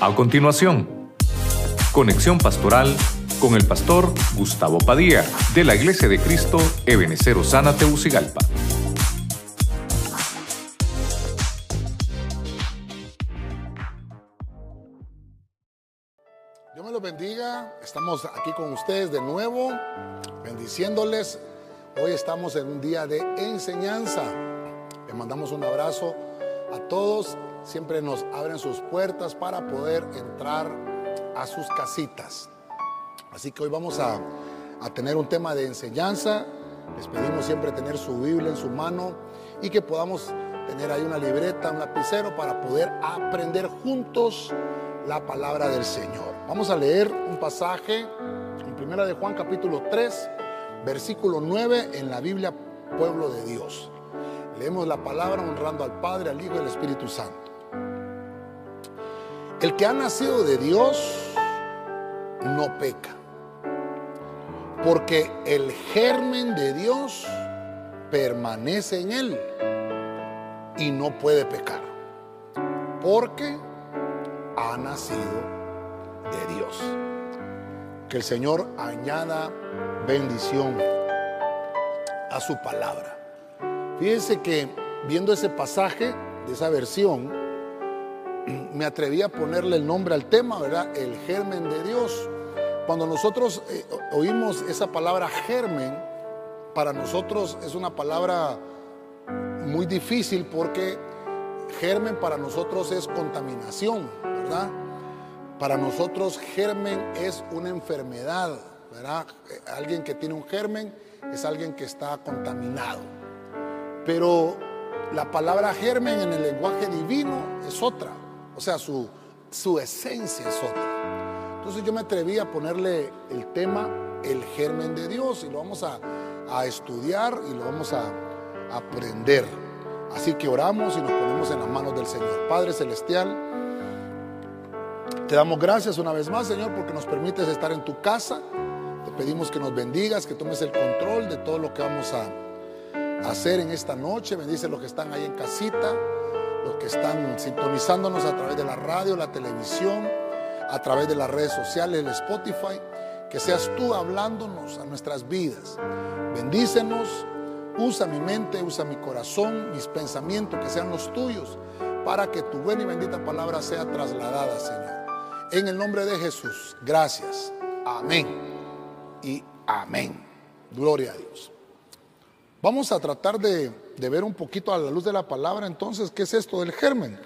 A continuación, conexión pastoral con el pastor Gustavo Padilla de la Iglesia de Cristo Ebenecer Osana Teucigalpa. Dios me los bendiga. Estamos aquí con ustedes de nuevo, bendiciéndoles. Hoy estamos en un día de enseñanza. Les mandamos un abrazo a todos. Siempre nos abren sus puertas para poder entrar a sus casitas. Así que hoy vamos a, a tener un tema de enseñanza. Les pedimos siempre tener su Biblia en su mano y que podamos tener ahí una libreta, un lapicero para poder aprender juntos la palabra del Señor. Vamos a leer un pasaje en Primera de Juan capítulo 3, versículo 9 en la Biblia Pueblo de Dios. Leemos la palabra honrando al Padre, al Hijo y al Espíritu Santo. El que ha nacido de Dios no peca, porque el germen de Dios permanece en él y no puede pecar, porque ha nacido de Dios. Que el Señor añada bendición a su palabra. Fíjense que viendo ese pasaje de esa versión, me atreví a ponerle el nombre al tema, ¿verdad? El germen de Dios. Cuando nosotros eh, oímos esa palabra germen, para nosotros es una palabra muy difícil porque germen para nosotros es contaminación, ¿verdad? Para nosotros germen es una enfermedad, ¿verdad? Alguien que tiene un germen es alguien que está contaminado. Pero la palabra germen en el lenguaje divino es otra, o sea, su, su esencia es otra. Entonces yo me atreví a ponerle el tema el germen de Dios y lo vamos a, a estudiar y lo vamos a, aprender. Así que oramos y nos ponemos en las manos del Señor. Padre Celestial, te damos gracias una vez más, Señor, porque nos permites estar en tu casa. Te pedimos que nos bendigas, que tomes el control de todo lo que vamos a hacer en esta noche. Bendice los que están ahí en casita, los que están sintonizándonos a través de la radio, la televisión, a través de las redes sociales, el Spotify. Que seas tú hablándonos a nuestras vidas. Bendícenos, usa mi mente, usa mi corazón, mis pensamientos, que sean los tuyos, para que tu buena y bendita palabra sea trasladada, Señor. En el nombre de Jesús, gracias. Amén y amén. Gloria a Dios. Vamos a tratar de, ver un poquito a la luz de la palabra entonces, ¿qué es esto del germen?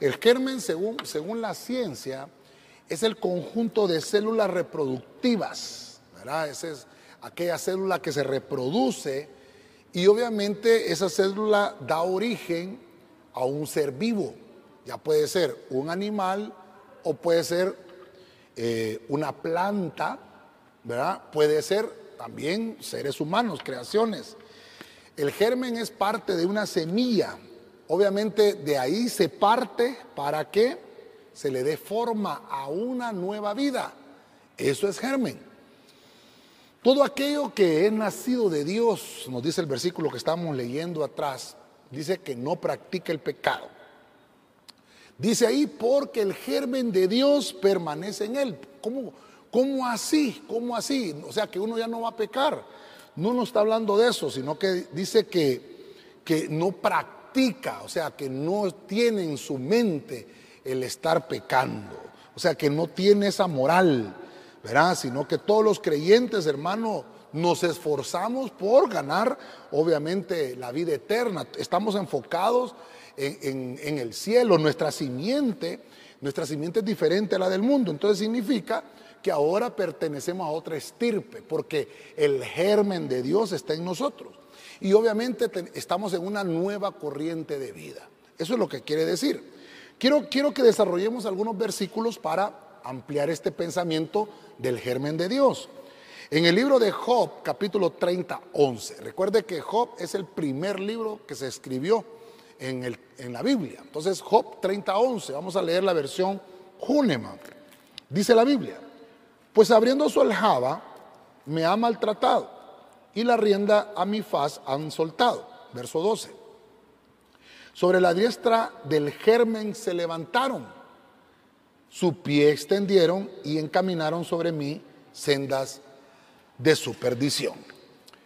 El germen, según, según la ciencia, es el conjunto de células reproductivas, ¿verdad? Esa es aquella célula que se reproduce y obviamente esa célula da origen a un ser vivo. Ya puede ser un animal o puede ser eh, una planta, ¿verdad? Puede ser también seres humanos, creaciones. El germen es parte de una semilla. Obviamente de ahí se parte para que se le dé forma a una nueva vida. Eso es germen. Todo aquello que es nacido de Dios, nos dice el versículo que estamos leyendo atrás, dice que no practica el pecado. Dice ahí, porque el germen de Dios permanece en él. ¿Cómo, ¿Cómo así? ¿Cómo así? O sea, que uno ya no va a pecar. No nos está hablando de eso, sino que dice que, que no practica, o sea, que no tiene en su mente el estar pecando. O sea, que no tiene esa moral, ¿verdad? Sino que todos los creyentes, hermano, nos esforzamos por ganar, obviamente, la vida eterna. Estamos enfocados en, en, en, el cielo. Nuestra simiente, nuestra simiente es diferente a la del mundo. Entonces significa que ahora pertenecemos a otra estirpe, porque el germen de Dios está en nosotros. Y obviamente estamos en una nueva corriente de vida. Eso es lo que quiere decir. Quiero, quiero que desarrollemos algunos versículos para ampliar este pensamiento del germen de Dios. En el libro de Job, capítulo 30, 11. Recuerde que Job es el primer libro que se escribió en, el, en la Biblia. Entonces, Job 30, 11. Vamos a leer la versión Huneman. Dice la Biblia, pues abriendo su aljaba, me ha maltratado y la rienda a mi faz han soltado. Verso 12. Sobre la diestra del germen se levantaron su pie extendieron y encaminaron sobre mí sendas de su perdición.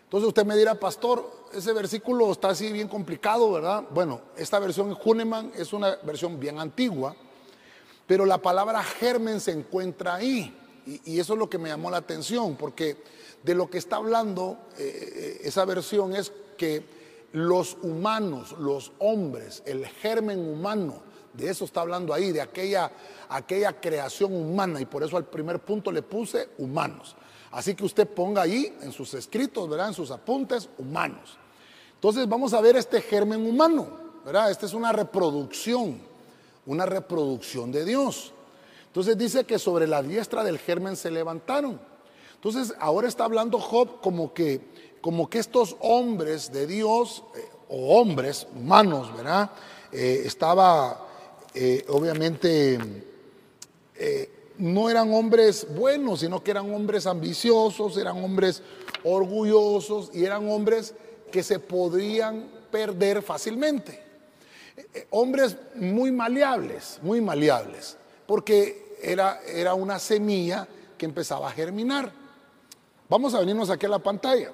Entonces usted me dirá, pastor, ese versículo está así bien complicado, ¿verdad? Bueno, esta versión Huneman es una versión bien antigua, pero la palabra germen se encuentra ahí. Y, eso es lo que me llamó la atención, porque de lo que está hablando eh, esa versión es que los humanos, los hombres, el germen humano, de eso está hablando ahí, de aquella, aquella creación humana, y por eso al primer punto le puse humanos. Así que usted ponga ahí en sus escritos, ¿verdad? En sus apuntes, humanos. Entonces vamos a ver este germen humano, ¿verdad? Esta es una reproducción, una reproducción de Dios. Entonces dice que sobre la diestra del germen se levantaron. Entonces ahora está hablando Job como que, como que estos hombres de Dios, eh, o hombres humanos, ¿verdad? Eh, estaba eh, obviamente no eran hombres buenos, sino que eran hombres ambiciosos, eran hombres orgullosos y eran hombres que se podrían perder fácilmente. hombres muy maleables, muy maleables, porque era, era una semilla que empezaba a germinar. Vamos a venirnos aquí a la pantalla.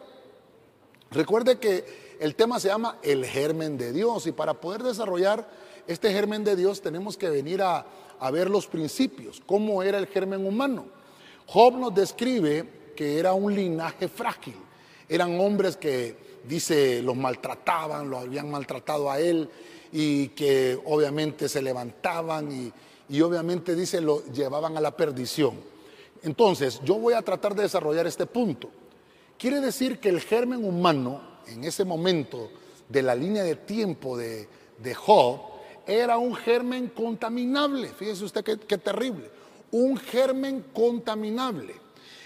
Recuerde que el tema se llama el germen de Dios y para poder desarrollar este germen de Dios tenemos que venir a, a ver los principios, cómo era el germen humano. Job nos describe que era un linaje frágil. Eran hombres que, dice, los maltrataban, lo habían maltratado a él y que obviamente se levantaban y, y obviamente dice lo llevaban a la perdición. Entonces, yo voy a tratar de desarrollar este punto. Quiere decir que el germen humano, en ese momento de la línea de tiempo de, de Job, era un germen contaminable. Fíjese usted qué, terrible. Un germen contaminable.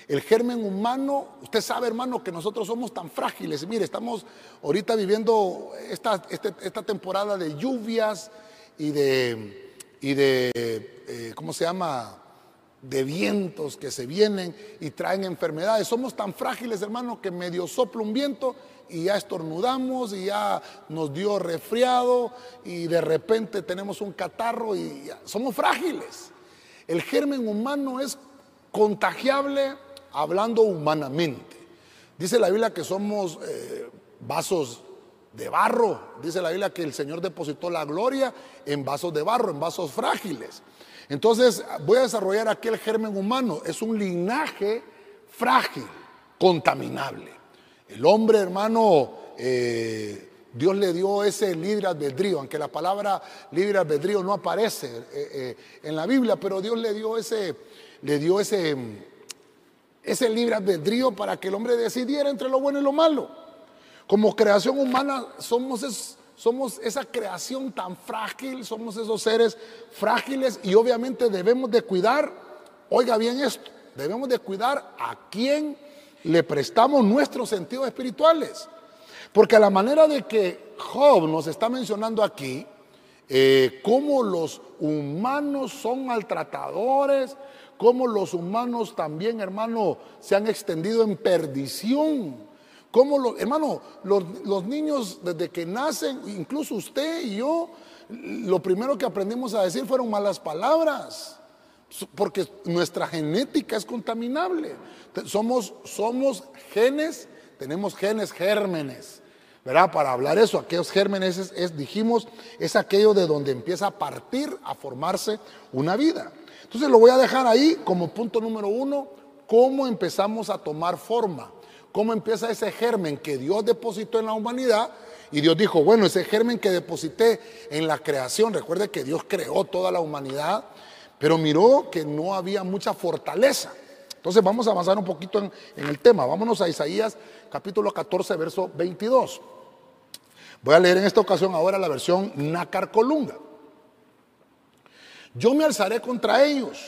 El germen humano, usted sabe hermano que nosotros somos tan frágiles. Mire, estamos ahorita viviendo esta, este, esta temporada de lluvias y de y de, eh, ¿cómo se llama? De vientos que se vienen y traen enfermedades. Somos tan frágiles, hermano, que medio sopla un viento y ya estornudamos y ya nos dio resfriado y de repente tenemos un catarro y somos frágiles. El germen humano es contagiable hablando humanamente. Dice la Biblia que somos eh, vasos de barro. Dice la Biblia que el Señor depositó la gloria en vasos de barro, en vasos frágiles. Entonces voy a desarrollar aquí el germen humano. Es un linaje frágil, contaminable. El hombre, hermano, eh, Dios le dio ese libre albedrío, aunque la palabra libre albedrío no aparece eh, eh, en la Biblia, pero Dios le dio ese, le dio ese, ese libre albedrío para que el hombre decidiera entre lo bueno y lo malo. Como creación humana somos, somos esa creación tan frágil, somos esos seres frágiles y obviamente debemos de cuidar, oiga bien esto, debemos de cuidar a quien le prestamos nuestros sentidos espirituales. Porque a la manera de que Job nos está mencionando aquí, eh, cómo los humanos son maltratadores, cómo los humanos también, hermano, se han extendido en perdición. Los, hermano, los, niños desde que nacen, incluso usted y yo, lo primero que aprendimos a decir fueron malas palabras, porque nuestra genética es contaminable. Somos, somos genes, tenemos genes gérmenes, ¿verdad? Para hablar eso, aquellos gérmenes es, dijimos, es aquello de donde empieza a partir, a formarse una vida. Entonces lo voy a dejar ahí como punto número uno, cómo empezamos a tomar forma cómo empieza ese germen que Dios depositó en la humanidad. Y Dios dijo, bueno, ese germen que deposité en la creación, recuerde que Dios creó toda la humanidad, pero miró que no había mucha fortaleza. Entonces vamos a avanzar un poquito en, el tema. Vámonos a Isaías capítulo 14, verso 22. Voy a leer en esta ocasión ahora la versión Nácar Colunga. Yo me alzaré contra ellos,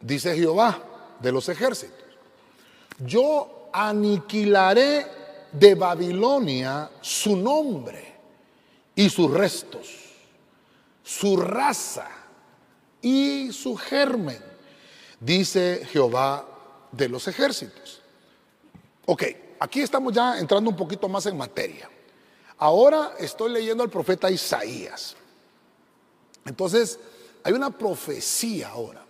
dice Jehová de los ejércitos. Yo aniquilaré de Babilonia su nombre y sus restos, su raza y su germen, dice Jehová de los ejércitos. Ok, aquí estamos ya entrando un poquito más en materia. Ahora estoy leyendo al profeta Isaías. Entonces, hay una profecía ahora.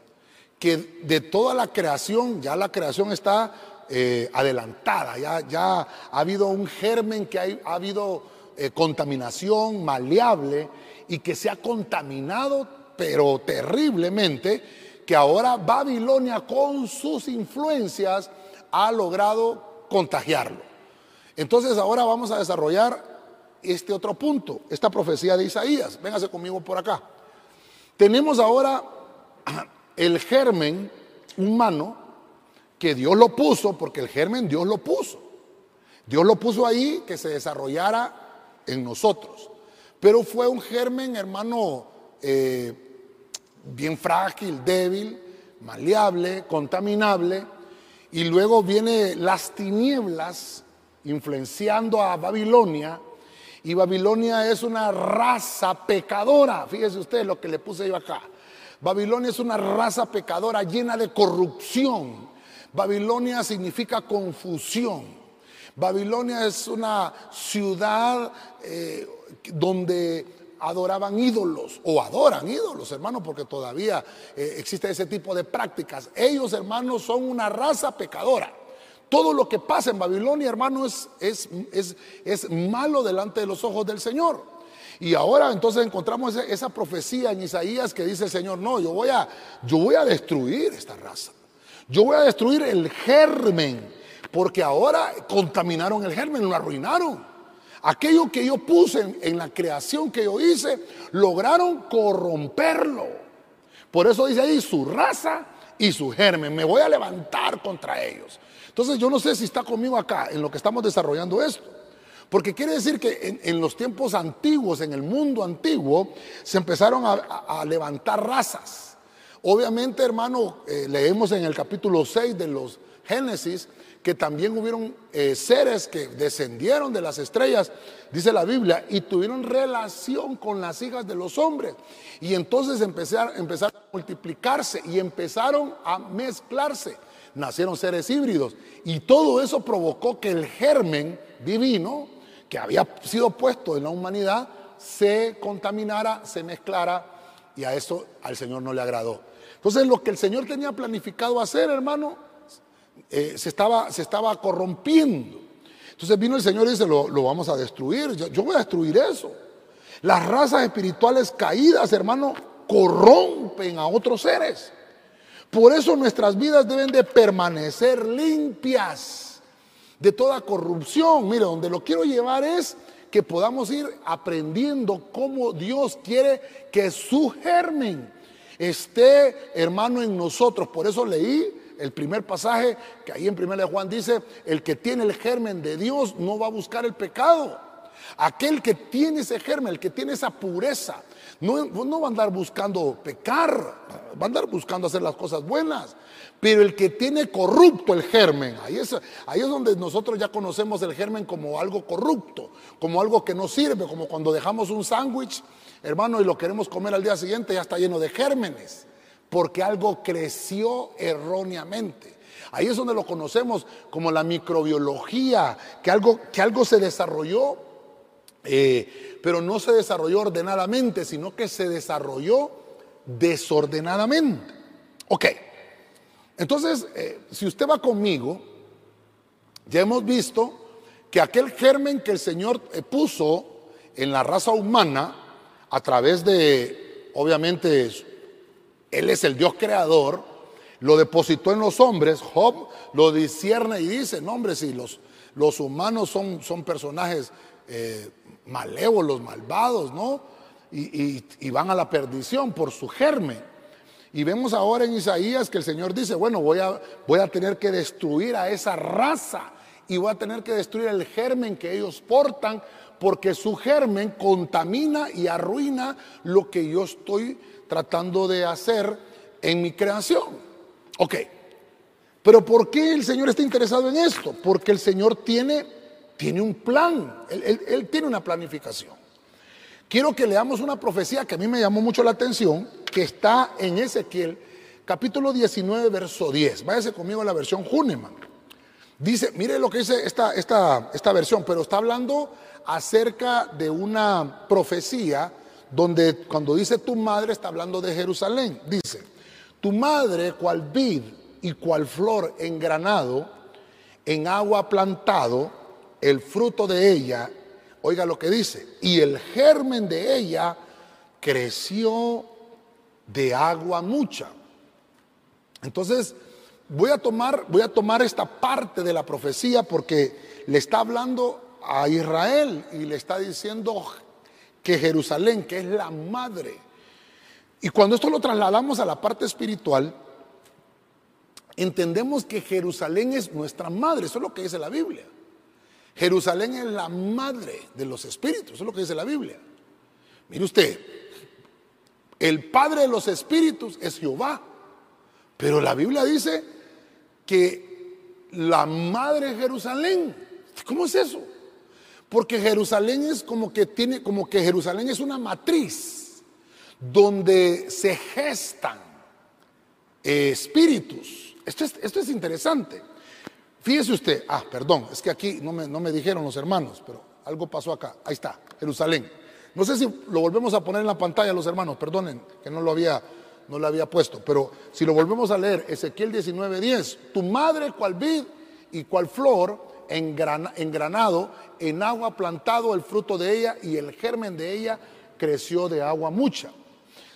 que de toda la creación, ya la creación está eh, adelantada, ya, ya, ha habido un germen que ha habido eh, contaminación maleable y que se ha contaminado, pero terriblemente, que ahora Babilonia con sus influencias ha logrado contagiarlo. Entonces ahora vamos a desarrollar este otro punto, esta profecía de Isaías. Véngase conmigo por acá. Tenemos ahora el germen humano que Dios lo puso, porque el germen Dios lo puso. Dios lo puso ahí que se desarrollara en nosotros. Pero fue un germen, hermano, eh, bien frágil, débil, maleable, contaminable. Y luego viene las tinieblas influenciando a Babilonia. Y Babilonia es una raza pecadora. Fíjese usted lo que le puse yo acá. Babilonia es una raza pecadora llena de corrupción. Babilonia significa confusión. Babilonia es una ciudad eh, donde adoraban ídolos o adoran ídolos, hermanos, porque todavía eh, existe ese tipo de prácticas. Ellos, hermanos, son una raza pecadora. Todo lo que pasa en Babilonia, hermano, es, es, es, malo delante de los ojos del Señor. Y ahora entonces encontramos esa, esa, profecía en Isaías que dice el Señor, no, yo voy, a, yo voy a destruir esta raza. Yo voy a destruir el germen porque ahora contaminaron el germen, lo arruinaron. Aquello que yo puse en, la creación que yo hice, lograron corromperlo. Por eso dice ahí su raza y su germen. Me voy a levantar contra ellos. Entonces yo no sé si está conmigo acá en lo que estamos desarrollando esto. Porque quiere decir que en, los tiempos antiguos, en el mundo antiguo, se empezaron a, levantar razas. Obviamente, hermano, eh, leemos en el capítulo 6 de los Génesis que también hubieron eh, seres que descendieron de las estrellas, dice la Biblia, y tuvieron relación con las hijas de los hombres. Y entonces empezaron, empezaron a multiplicarse y empezaron a mezclarse. Nacieron seres híbridos. Y todo eso provocó que el germen divino que había sido puesto en la humanidad se contaminara, se mezclara y a eso al Señor no le agradó. Entonces lo que el Señor tenía planificado hacer, hermano, eh, se, estaba, se estaba corrompiendo. Entonces vino el Señor y dice, lo, vamos a destruir, yo, voy a destruir eso. Las razas espirituales caídas, hermano, corrompen a otros seres. Por eso nuestras vidas deben de permanecer limpias de toda corrupción. Mire, donde lo quiero llevar es que podamos ir aprendiendo cómo Dios quiere que su germen esté, hermano, en nosotros. Por eso leí el primer pasaje que ahí en 1 Juan dice, el que tiene el germen de Dios no va a buscar el pecado. Aquel que tiene ese germen, el que tiene esa pureza, no, no, va a andar buscando pecar, va a andar buscando hacer las cosas buenas. Pero el que tiene corrupto el germen, ahí es, ahí es donde nosotros ya conocemos el germen como algo corrupto, como algo que no sirve, como cuando dejamos un sándwich, hermano, y lo queremos comer al día siguiente, ya está lleno de gérmenes porque algo creció erróneamente. Ahí es donde lo conocemos como la microbiología, que algo, que algo se desarrolló, eh, pero no se desarrolló ordenadamente, sino que se desarrolló desordenadamente. Ok, entonces, eh, si usted va conmigo, ya hemos visto que aquel germen que el Señor eh, puso en la raza humana, a través de, obviamente, él es el Dios creador, lo depositó en los hombres, Job lo discierne y dice, no hombre, si los, los humanos son, son personajes eh, malévolos, malvados, ¿no? Y, van a la perdición por su germen. Y vemos ahora en Isaías que el Señor dice, bueno, voy a, voy a tener que destruir a esa raza y voy a tener que destruir el germen que ellos portan porque su germen contamina y arruina lo que yo estoy tratando de hacer en mi creación. Ok, pero ¿por qué el Señor está interesado en esto? Porque el Señor tiene, tiene un plan, él, tiene una planificación. Quiero que leamos una profecía que a mí me llamó mucho la atención, que está en Ezequiel, capítulo 19, verso 10. Váyase conmigo a la versión Huneman. Dice, mire lo que dice esta, esta, esta versión, pero está hablando acerca de una profecía donde cuando dice tu madre está hablando de Jerusalén. Dice, Tu madre, cual vid y cual flor en granado, en agua plantado, el fruto de ella, oiga lo que dice, y el germen de ella creció de agua mucha. Entonces, voy a tomar, voy a tomar esta parte de la profecía porque le está hablando a Israel y le está diciendo que Jerusalén, que es la madre. Y cuando esto lo trasladamos a la parte espiritual, entendemos que Jerusalén es nuestra madre, eso es lo que dice la Biblia. Jerusalén es la madre de los espíritus, eso es lo que dice la Biblia. Mire usted, el padre de los espíritus es Jehová, pero la Biblia dice que la madre de Jerusalén, ¿cómo es eso? Porque Jerusalén es como que tiene, como que Jerusalén es una matriz donde se gestan espíritus. Esto es, esto es interesante. Fíjese usted, ah, perdón, es que aquí no me, no me dijeron los hermanos, pero algo pasó acá. Ahí está, Jerusalén. No sé si lo volvemos a poner en la pantalla los hermanos, perdonen que no lo había, no lo había puesto, pero si lo volvemos a leer, Ezequiel 19:10, tu madre cual vid y cual flor engranado, en agua plantado el fruto de ella y el germen de ella creció de agua mucha.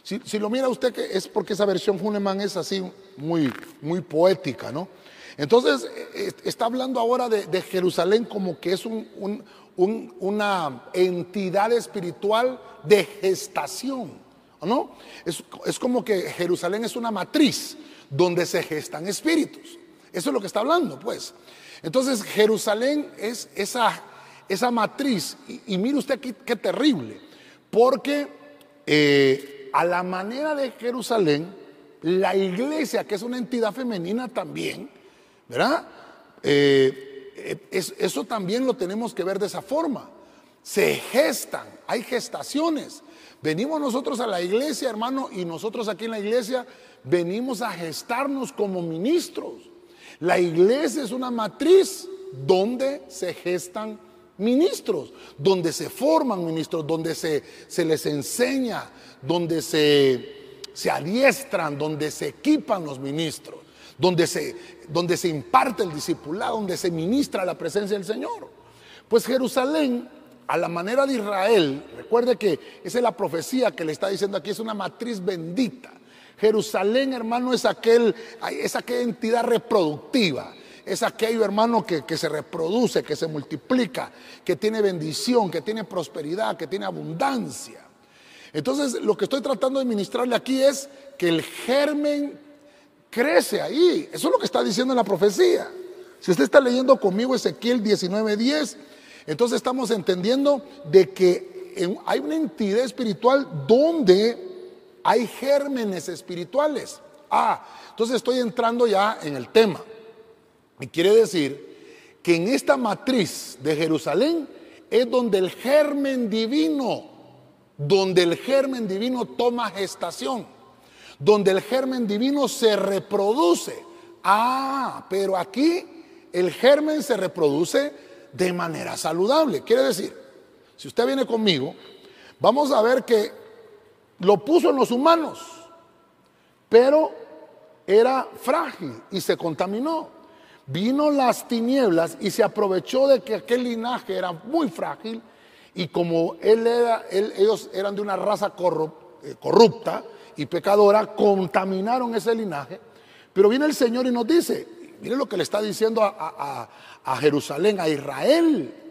Si, lo mira usted, que es porque esa versión Huneman es así muy, muy poética, ¿no? Entonces, eh, eh, está hablando ahora de, Jerusalén como que es una entidad espiritual de gestación, ¿no? Es, es como que Jerusalén es una matriz donde se gestan espíritus. Eso es lo que está hablando, pues. Entonces Jerusalén es esa, esa matriz, y, mire usted qué, qué terrible, porque eh, a la manera de Jerusalén, la iglesia, que es una entidad femenina también, ¿verdad? Eh, eh, eso también lo tenemos que ver de esa forma. Se gestan, hay gestaciones. Venimos nosotros a la iglesia, hermano, y nosotros aquí en la iglesia venimos a gestarnos como ministros. La iglesia es una matriz donde se gestan ministros, donde se forman ministros, donde se, les enseña, donde se, se, adiestran, donde se equipan los ministros, donde se, donde se imparte el discipulado, donde se ministra la presencia del Señor. Pues Jerusalén, a la manera de Israel, recuerde que esa es la profecía que le está diciendo aquí, es una matriz bendita. Jerusalén, hermano, es, aquel, es aquella entidad reproductiva. Es aquello, hermano, que, que se reproduce, que se multiplica, que tiene bendición, que tiene prosperidad, que tiene abundancia. Entonces, lo que estoy tratando de ministrarle aquí es que el germen crece ahí. Eso es lo que está diciendo en la profecía. Si usted está leyendo conmigo Ezequiel 19:10, entonces estamos entendiendo de que hay una entidad espiritual donde hay gérmenes espirituales. Ah, entonces estoy entrando ya en el tema. Y quiere decir que en esta matriz de Jerusalén es donde el germen divino, donde el germen divino toma gestación, donde el germen divino se reproduce. Ah, pero aquí el germen se reproduce de manera saludable. Quiere decir, si usted viene conmigo, vamos a ver que lo puso en los humanos, pero era frágil y se contaminó. Vino las tinieblas y se aprovechó de que aquel linaje era muy frágil y como él era, ellos eran de una raza eh, corrupta y pecadora, contaminaron ese linaje. Pero viene el Señor y nos dice, mire lo que le está diciendo a, a Jerusalén, a Israel.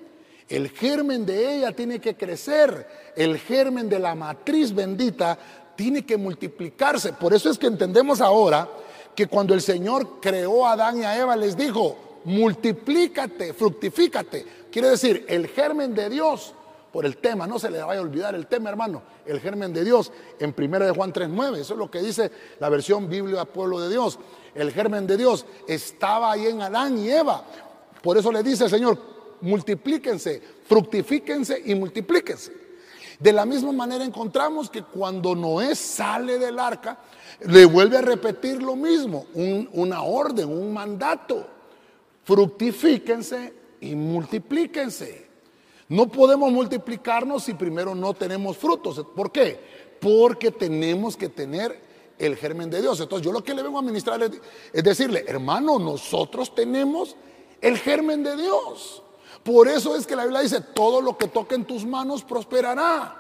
El germen de ella tiene que crecer, el germen de la matriz bendita tiene que multiplicarse. Por eso es que entendemos ahora que cuando el Señor creó a Adán y a Eva les dijo, multiplícate, fructifícate. Quiere decir, el germen de Dios, por el tema, no se le vaya a olvidar el tema, hermano, el germen de Dios en 1 de Juan 3.9, eso es lo que dice la versión Biblia Pueblo de Dios. El germen de Dios estaba ahí en Adán y Eva. Por eso le dice el Señor, multiplíquense, fructifíquense y multiplíquense. De la misma manera encontramos que cuando Noé sale del arca, le vuelve a repetir lo mismo, una orden, un mandato. Fructifíquense y multiplíquense. No podemos multiplicarnos si primero no tenemos frutos. ¿Por qué? Porque tenemos que tener el germen de Dios. Entonces yo lo que le vengo a ministrar es decirle, hermano, nosotros tenemos el germen de Dios. Por eso es que la Biblia dice, todo lo que toque en tus manos prosperará.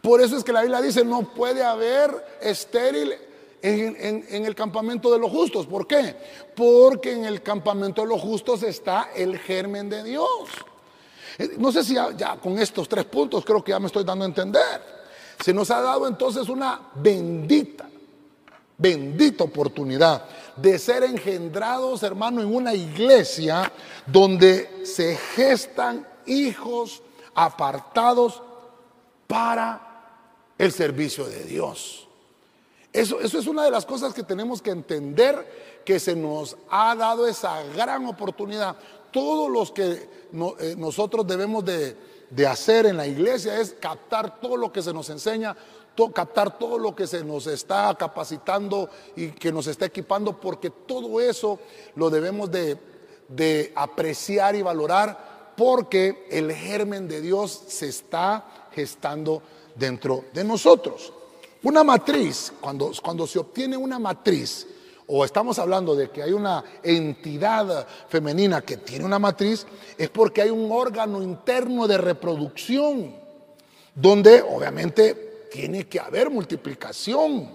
Por eso es que la Biblia dice, no puede haber estéril en, el campamento de los justos. ¿Por qué? Porque en el campamento de los justos está el germen de Dios. Eh, no sé si ya, con estos tres puntos creo que ya me estoy dando a entender. Se nos ha dado entonces una bendita, bendita oportunidad de ser engendrados, hermano, en una iglesia donde se gestan hijos apartados para el servicio de Dios. Eso, eso es una de las cosas que tenemos que entender, que se nos ha dado esa gran oportunidad. Todos los que eh, nosotros debemos de, de hacer en la iglesia es captar todo lo que se nos enseña, captar todo lo que se nos está capacitando y que nos está equipando, porque todo eso lo debemos de, de apreciar y valorar, porque el germen de Dios se está gestando dentro de nosotros. Una matriz, cuando, cuando se obtiene una matriz, o estamos hablando de que hay una entidad femenina que tiene una matriz, es porque hay un órgano interno de reproducción, donde obviamente tiene que haber multiplicación.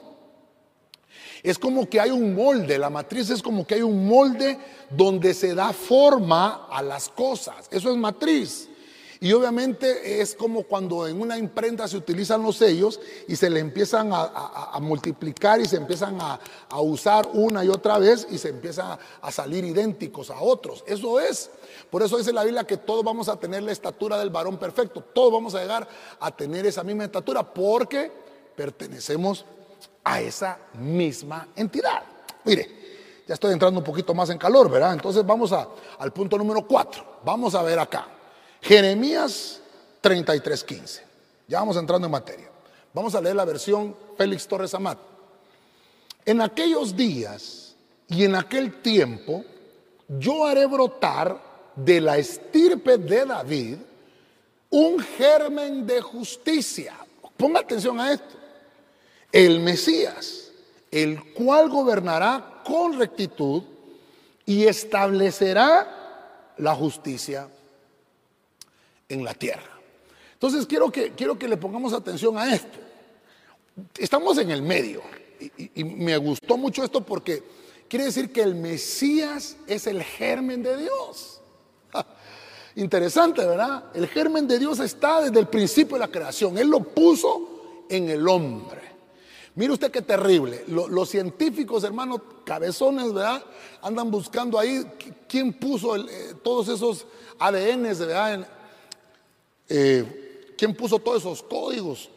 Es como que hay un molde, la matriz es como que hay un molde donde se da forma a las cosas. Eso es matriz. Y obviamente es como cuando en una imprenta se utilizan los sellos y se le empiezan a, multiplicar y se empiezan a, usar una y otra vez y se empiezan a salir idénticos a otros. Eso es. Por eso dice la Biblia que todos vamos a tener la estatura del varón perfecto. Todos vamos a llegar a tener esa misma estatura porque pertenecemos a esa misma entidad. Mire, ya estoy entrando un poquito más en calor, ¿verdad? Entonces vamos al punto número cuatro. Vamos a ver acá. Jeremías 33:15. Ya vamos entrando en materia. Vamos a leer la versión Félix Torres Amat. En aquellos días y en aquel tiempo, yo haré brotar de la estirpe de David un germen de justicia. Ponga atención a esto. El Mesías, el cual gobernará con rectitud y establecerá la justicia en la tierra. Entonces quiero que, quiero que le pongamos atención a esto. Estamos en el medio y, me gustó mucho esto porque quiere decir que el Mesías es el germen de Dios. Interesante, ¿verdad? El germen de Dios está desde el principio de la creación. Él lo puso en el hombre. Mire usted qué terrible. Los, científicos, hermanos, cabezones, ¿verdad? Andan buscando ahí quién puso eh, todos esos ADNs, ¿verdad? En, eh, ¿quién puso todos esos códigos?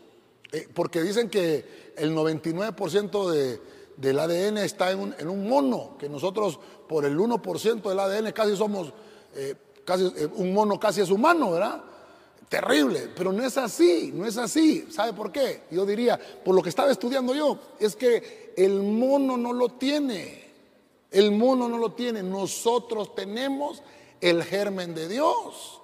Eh, porque dicen que el 99% de, del ADN está en un, mono, que nosotros por el 1% del ADN casi somos, eh, casi, un mono casi es humano, ¿verdad? Terrible, pero no es así, no es así. ¿Sabe por qué? Yo diría, por lo que estaba estudiando yo, es que el mono no lo tiene, el mono no lo tiene, nosotros tenemos el germen de Dios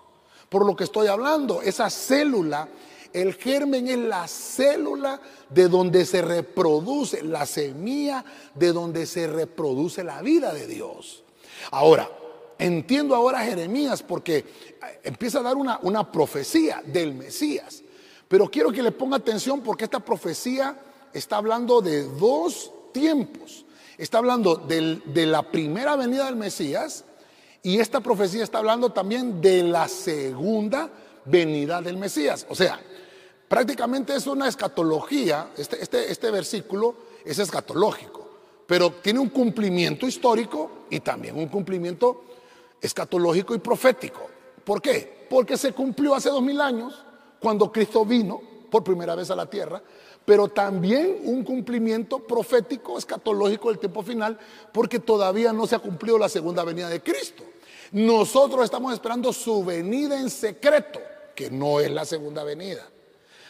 por lo que estoy hablando. Esa célula, el germen es la célula de donde se reproduce, la semilla de donde se reproduce la vida de Dios. Ahora, entiendo ahora a Jeremías porque empieza a dar una, una profecía del Mesías. Pero quiero que le ponga atención porque esta profecía está hablando de dos tiempos. Está hablando de la primera venida del Mesías y esta profecía está hablando también de la segunda venida del Mesías. O sea, prácticamente es una escatología, este, este, este versículo es escatológico, pero tiene un cumplimiento histórico y también un cumplimiento escatológico y profético. ¿Por qué? Porque se cumplió hace dos mil años, cuando Cristo vino por primera vez a la tierra, pero también un cumplimiento profético, escatológico del tiempo final, porque todavía no se ha cumplido la segunda venida de Cristo. Nosotros estamos esperando su venida en secreto, que no es la segunda venida,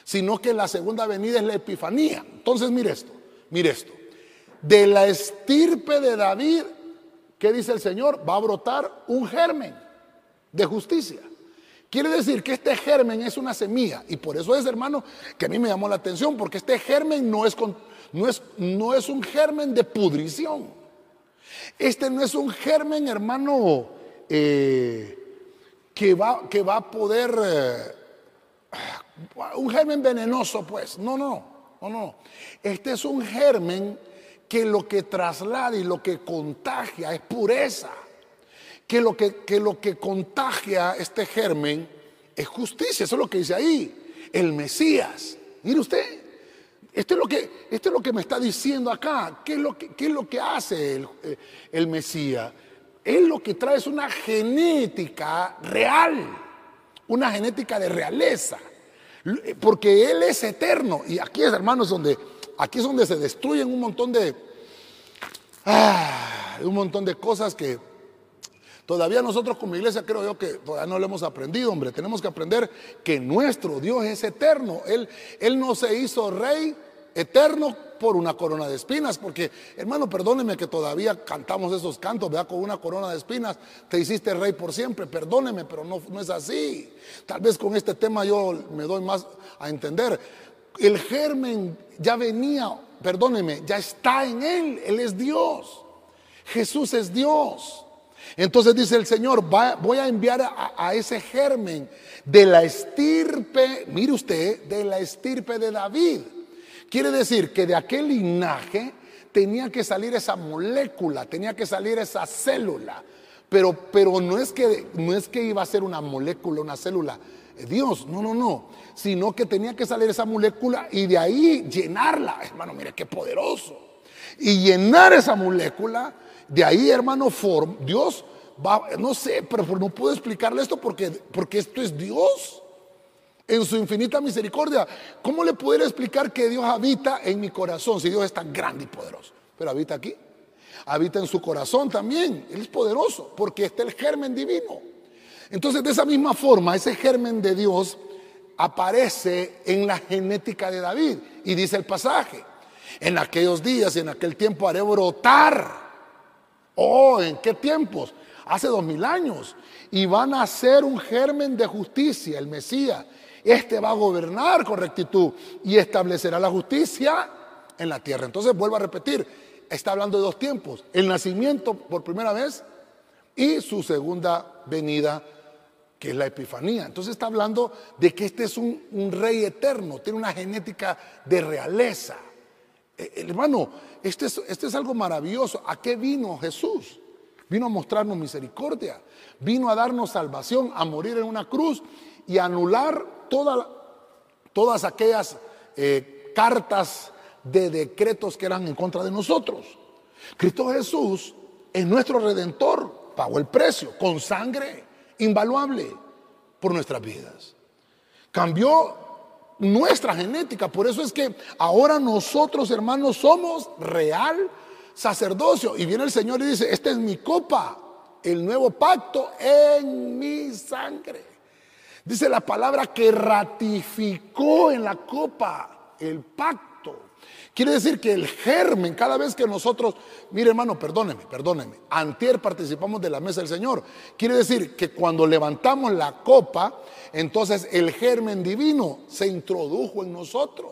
sino que la segunda venida es la epifanía. Entonces, mire esto, mire esto. De la estirpe de David, ¿qué dice el Señor? Va a brotar un germen de justicia. Quiere decir que este germen es una semilla. Y por eso es, hermano, que a mí me llamó la atención, porque este germen no es, no es, no es un germen de pudrición. Este no es un germen, hermano, eh, que, va, que va a poder... Eh, un germen venenoso, pues. No, no, no, no. Este es un germen que lo que traslada y lo que contagia es pureza. Que lo que, que lo que contagia este germen es justicia. Eso es lo que dice ahí. El Mesías. Mire usted, esto es lo que, es lo que me está diciendo acá. ¿Qué es lo que, qué es lo que hace el, el Mesías? Él lo que trae es una genética real, una genética de realeza. Porque Él es eterno. Y aquí es, hermanos, donde, aquí es donde se destruyen un montón de, ah, un montón de cosas que todavía nosotros como iglesia creo yo que todavía no lo hemos aprendido, hombre. Tenemos que aprender que nuestro Dios es eterno. Él, él no se hizo rey eterno por una corona de espinas, porque hermano, perdóneme que todavía cantamos esos cantos, vea, con una corona de espinas te hiciste rey por siempre, perdóneme, pero no, no es así. Tal vez con este tema yo me doy más a entender. El germen ya venía, perdóneme, ya está en él, él es Dios. Jesús es Dios. Entonces dice el Señor, voy a enviar a, a, ese germen de la estirpe, mire usted, de la estirpe de David. Quiere decir que de aquel linaje tenía que salir esa molécula, tenía que salir esa célula. Pero, pero no, es que, no es que iba a ser una molécula, una célula. Dios, no, no, no. Sino que tenía que salir esa molécula y de ahí llenarla. Hermano, mire qué poderoso. Y llenar esa molécula, de ahí, hermano, Dios va, no sé, pero no puedo explicarle esto porque, porque esto es Dios en su infinita misericordia. ¿Cómo le pudiera explicar que Dios habita en mi corazón si Dios es tan grande y poderoso? Pero habita aquí. Habita en su corazón también. Él es poderoso porque está el germen divino. Entonces, de esa misma forma, ese germen de Dios aparece en la genética de David. Y dice el pasaje, en aquellos días y en aquel tiempo haré brotar. Oh, ¿en qué tiempos? Hace dos mil años. Y van a ser un germen de justicia, el Mesías este va a gobernar con rectitud y establecerá la justicia en la tierra. Entonces vuelvo a repetir, está hablando de dos tiempos, el nacimiento por primera vez y su segunda venida, que es la epifanía. Entonces está hablando de que este es un, rey eterno, tiene una genética de realeza. Eh, hermano, este es, este es algo maravilloso. ¿A qué vino Jesús? Vino a mostrarnos misericordia, vino a darnos salvación, a morir en una cruz y anular todas aquellas eh, cartas de decretos que eran en contra de nosotros. Cristo Jesús es nuestro redentor, pagó el precio con sangre invaluable por nuestras vidas. Cambió nuestra genética, por eso es que ahora nosotros hermanos somos real sacerdocio. Y viene el Señor y dice, esta es mi copa, el nuevo pacto en mi sangre. Dice la palabra que ratificó en la copa el pacto. Quiere decir que el germen, cada vez que nosotros, mire hermano, perdóneme, perdóneme, antier participamos de la mesa del Señor. Quiere decir que cuando levantamos la copa, entonces el germen divino se introdujo en nosotros.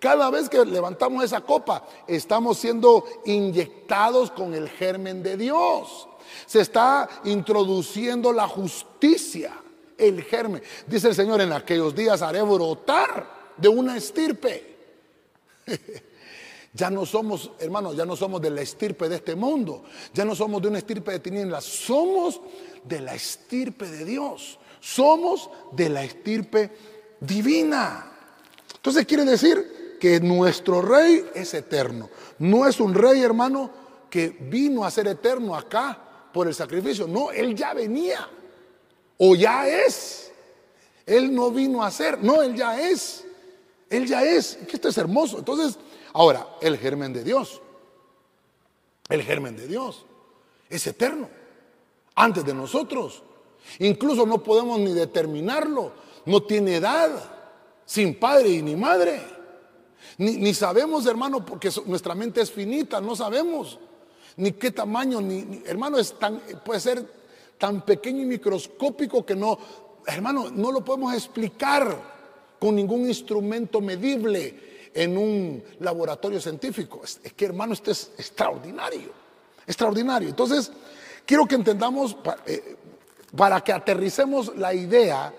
Cada vez que levantamos esa copa, estamos siendo inyectados con el germen de Dios. Se está introduciendo la justicia el germen. Dice el Señor, en aquellos días haré brotar de una estirpe. ya no somos, hermanos, ya no somos de la estirpe de este mundo. Ya no somos de una estirpe de tinieblas. Somos de la estirpe de Dios. Somos de la estirpe divina. Entonces quiere decir que nuestro rey es eterno. No es un rey, hermano, que vino a ser eterno acá por el sacrificio. No, él ya venía. O ya es. Él no vino a ser, no, Él ya es. Él ya es. Esto es hermoso. Entonces, ahora, el germen de Dios. El germen de Dios es eterno. Antes de nosotros. Incluso no podemos ni determinarlo. No tiene edad. Sin padre y ni madre. Ni, sabemos, hermano, porque nuestra mente es finita. No sabemos ni qué tamaño, ni, hermano, es tan, puede ser tan pequeño y microscópico que no, hermano, no lo podemos explicar con ningún instrumento medible en un laboratorio científico. Es, que, hermano, esto es extraordinario, extraordinario. Entonces, quiero que entendamos, eh, para que aterricemos la idea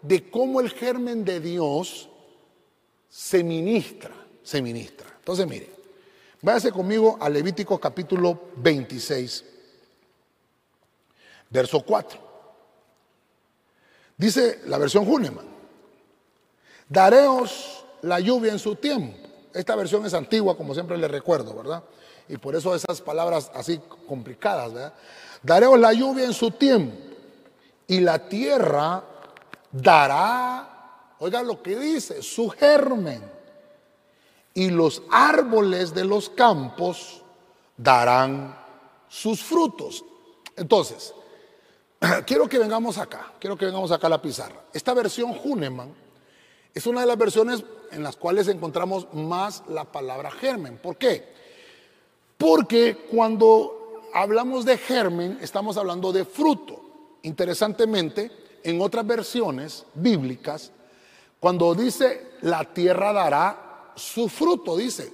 de cómo el germen de Dios se ministra, se ministra. Entonces, mire, váyase conmigo a Levítico capítulo 26, verso 4. Dice la versión Huneman, dareos la lluvia en su tiempo. Esta versión es antigua, como siempre le recuerdo, ¿verdad? Y por eso esas palabras así complicadas, ¿verdad? La lluvia en su tiempo y la tierra dará, oiga lo que dice, su germen. Y los árboles de los campos darán sus frutos. Entonces, quiero que vengamos acá, quiero que vengamos acá a la pizarra. Esta versión Huneman es una de las versiones en las cuales encontramos más la palabra germen. ¿Por qué? Porque cuando hablamos de germen, estamos hablando de fruto. Interesantemente, en otras versiones bíblicas, cuando dice la tierra dará su fruto, dice,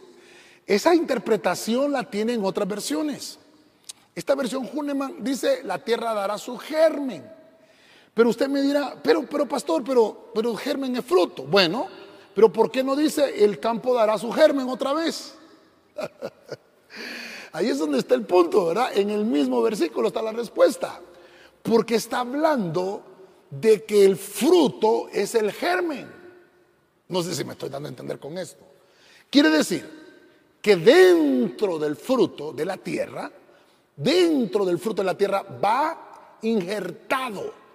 esa interpretación la tiene en otras versiones. Esta versión Huneman dice, la tierra dará su germen. Pero usted me dirá, pero, pero pastor, pero, pero germen es fruto. Bueno, pero ¿por qué no dice el campo dará su germen otra vez? Ahí es donde está el punto, ¿verdad? En el mismo versículo está la respuesta. Porque está hablando de que el fruto es el germen. No sé si me estoy dando a entender con esto. Quiere decir que dentro del fruto de la tierra, dentro del fruto de la tierra va injertado,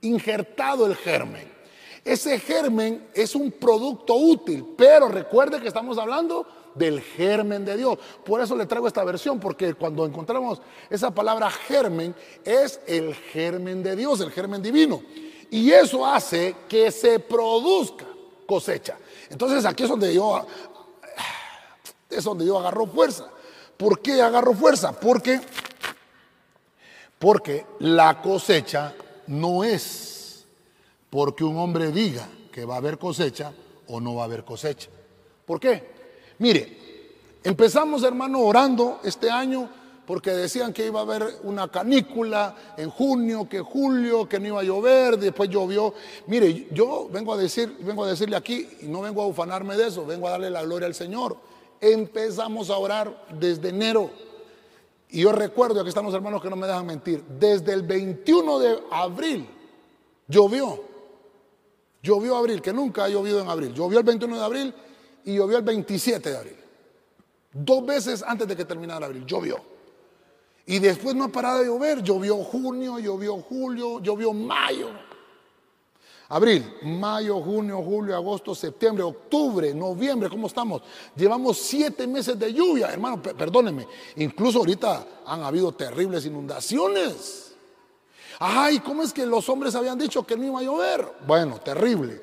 injertado el germen. Ese germen es un producto útil, pero recuerde que estamos hablando del germen de Dios. Por eso le traigo esta versión, porque cuando encontramos esa palabra germen, es el germen de Dios, el germen divino. Y eso hace que se produzca cosecha. Entonces aquí es donde yo, es donde yo agarro fuerza. ¿Por qué agarro fuerza? Porque, porque la cosecha no es porque un hombre diga que va a haber cosecha o no va a haber cosecha. ¿Por qué? Mire, empezamos hermano orando este año porque decían que iba a haber una canícula en junio, que julio, que no iba a llover, después llovió. Mire, yo vengo a decir, vengo a decirle aquí y no vengo a ufanarme de eso, vengo a darle la gloria al Señor empezamos a orar desde enero. Y yo recuerdo, aquí están los hermanos que no me dejan mentir, desde el 21 de abril llovió. Llovió abril, que nunca ha llovido en abril. Llovió el 21 de abril y llovió el 27 de abril. Dos veces antes de que terminara abril, llovió. Y después no ha parado de llover. Llovió junio, llovió julio, llovió mayo. Abril, mayo, junio, julio, agosto, septiembre, octubre, noviembre, ¿cómo estamos? Llevamos siete meses de lluvia, hermano, perdónenme. Incluso ahorita han habido terribles inundaciones. Ay, ¿cómo es que los hombres habían dicho que no iba a llover? Bueno, terrible.